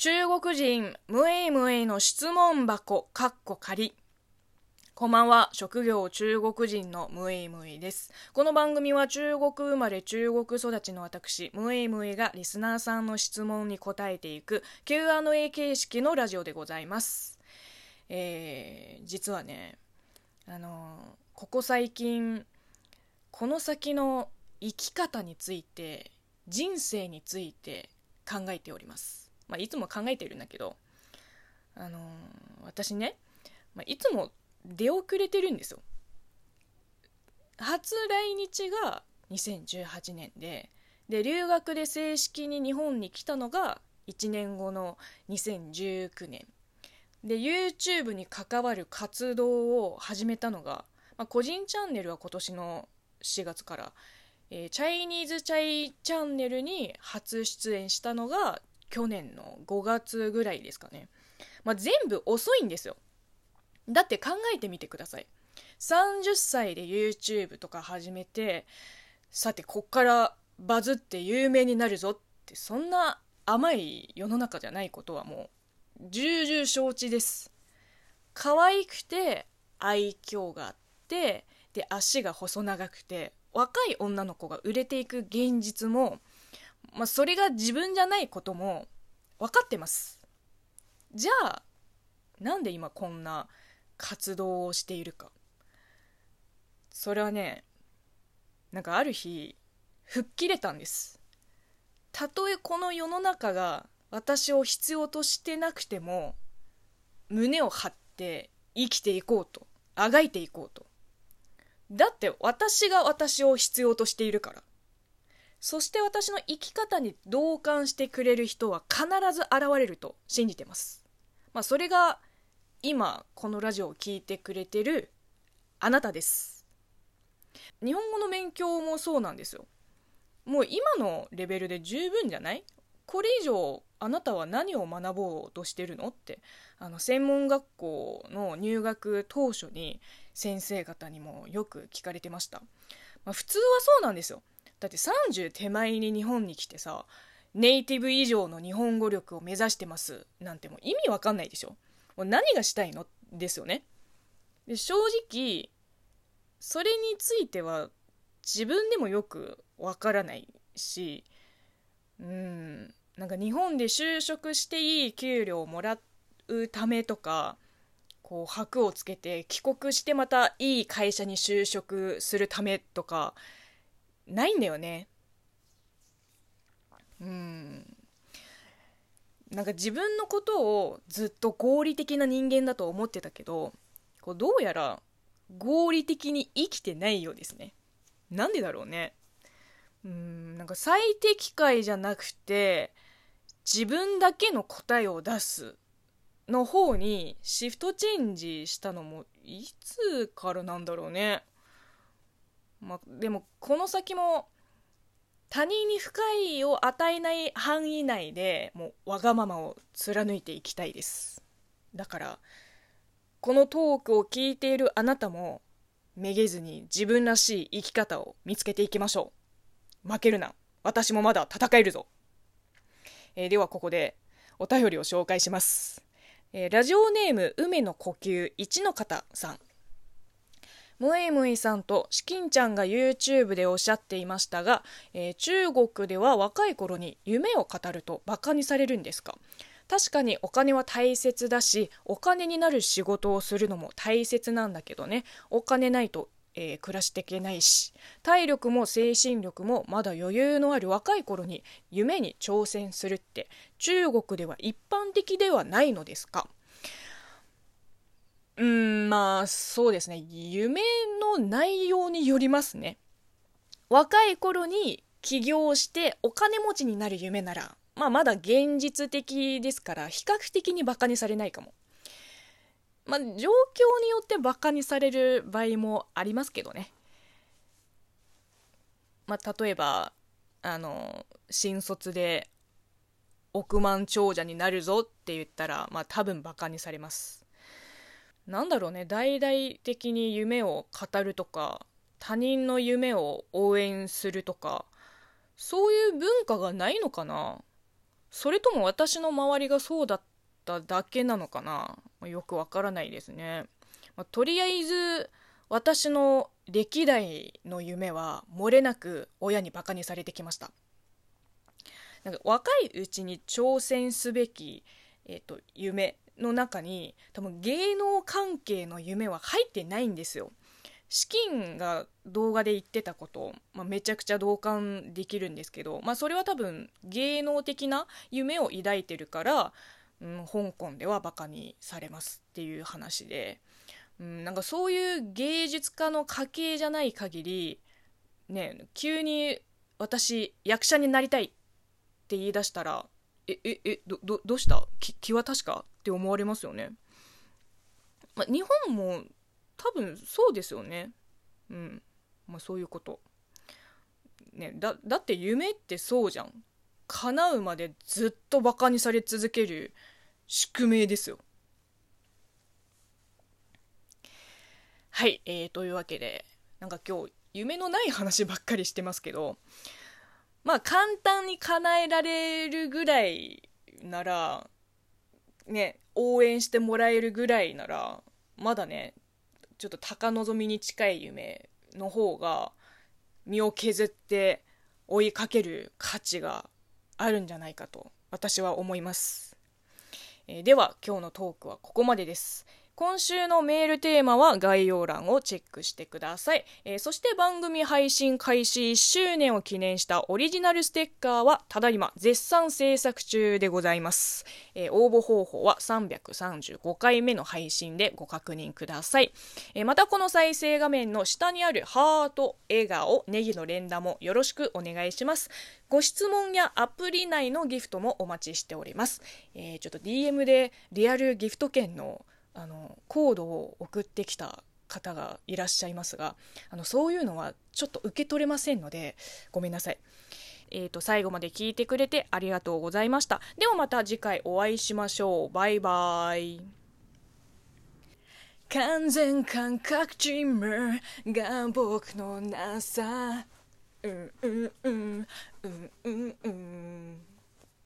中国人ムエイムエイの質問箱かっこ仮こんばんは。職業中国人のムエイムエイです。この番組は中国生まれ中国育ちの私ムエイムエイがリスナーさんの質問に答えていく Q&A 形式のラジオでございます。えー、実はねあのここ最近この先の生き方について人生について考えております、まあ、いつも考えてるんだけどあの私ね、まあ、いつも出遅れてるんですよ。初来日が2018年でで留学で正式に日本に来たのが1年後の2019年。で YouTube に関わる活動を始めたのが、まあ、個人チャンネルは今年の4月から、えー、チャイニーズチャイチャンネルに初出演したのが去年の5月ぐらいですかね、まあ、全部遅いんですよ。だって考えてみてください。30歳で YouTube とか始めてさてこっからバズって有名になるぞってそんな甘い世の中じゃないことはもう重々承知です。可愛くて愛嬌があってで足が細長くて若い女の子が売れていく現実も、まあ、それが自分じゃないことも分かってます。じゃあなんで今こんな活動をしているか。それはねなんかある日吹っ切れたんです。たとえこの世の中が私を必要としてなくても胸を張って生きていこうとあがいていこうと。だって私が私を必要としているから。そして私の生き方に同感してくれる人は必ず現れると信じてます。まあそれが今このラジオを聴いてくれてるあなたです。日本語の勉強もそうなんですよ。もう今のレベルで十分じゃない？これ以上あなたは何を学ぼうとしてるの？ってあの専門学校の入学当初に先生方にもよく聞かれてました、まあ、普通はそうなんですよ。だって30手前に日本に来てさネイティブ以上の日本語力を目指してますなんてもう意味わかんないでしょ。もう何がしたいの？ですよね。で正直それについては自分でもよくわからないしうんなんか日本で就職していい給料をもらうためとかこう箔をつけて帰国してまたいい会社に就職するためとかないんだよね。うん。なんか自分のことをずっと合理的な人間だと思ってたけどこうどうやら合理的に生きてないようですね。なんでだろうね。うんなんか最適解じゃなくて自分だけの答えを出すの方にシフトチェンジしたのもいつからなんだろうね。まあでもこの先も他人に不快を与えない範囲内でもうわがままを貫いていきたいです。だからこのトークを聞いているあなたもめげずに自分らしい生き方を見つけていきましょう。負けるな。私もまだ戦えるぞ、えー、ではここでお便りを紹介します、えー、ラジオネーム梅の呼吸1の方さん。ムエムイさんとシキンちゃんが YouTube でおっしゃっていましたが、えー、中国では若い頃に夢を語るとバカにされるんですか？確かにお金は大切だしお金になる仕事をするのも大切なんだけどね。お金ないと、えー、暮らしていけないし体力も精神力もまだ余裕のある若い頃に夢に挑戦するって中国では一般的ではないのですか？うん、まあ、そうですね。夢の内容によりますね。若い頃に起業してお金持ちになる夢なら、まあまだ現実的ですから、比較的にバカにされないかも。まあ、状況によってバカにされる場合もありますけどね。まあ、例えば、あの、新卒で億万長者になるぞって言ったら、まあ多分バカにされます。なんだろうね。大々的に夢を語るとか他人の夢を応援するとかそういう文化がないのかな。それとも私の周りがそうだっただけなのかな。よくわからないですね、まあ、とりあえず私の歴代の夢は漏れなく親にバカにされてきました。なんか若いうちに挑戦すべき、えーと、夢の中に多分芸能関係の夢は入ってないんですよ。資金が動画で言ってたこと、まあ、めちゃくちゃ同感できるんですけど、まあ、それは多分芸能的な夢を抱いてるから、うん、香港ではバカにされますっていう話で、うん、なんかそういう芸術家の家系じゃない限りね急に私役者になりたいって言い出したらえええどどどうした？気気は確か？って思われますよね、まあ、日本も多分そうですよね。うん。まあそういうこと。ねだだって夢ってそうじゃん。叶うまでずっとバカにされ続ける宿命ですよ。はい、えー、というわけでなんか今日夢のない話ばっかりしてますけどまあ簡単に叶えられるぐらいならね応援してもらえるぐらいならまだねちょっと高望みに近い夢の方が身を削って追いかける価値があるんじゃないかと私は思います、えー、では今日のトークはここまでです。今週のメールテーマは概要欄をチェックしてください。えー、そして番組配信開始1周年を記念したオリジナルステッカーはただいま絶賛制作中でございます。えー、応募方法は335回目の配信でご確認ください。えー、またこの再生画面の下にあるハート、笑顔、ネギの連打もよろしくお願いします。ご質問やアプリ内のギフトもお待ちしております。えちょっと DM でリアルギフト券のあのコードを送ってきた方がいらっしゃいますがあのそういうのはちょっと受け取れませんのでごめんなさい。えーと、最後まで聞いてくれてありがとうございました。ではまた次回お会いしましょう。バイバイ。完全感覚チームが僕のなさ。うんうんうんうんうんうん。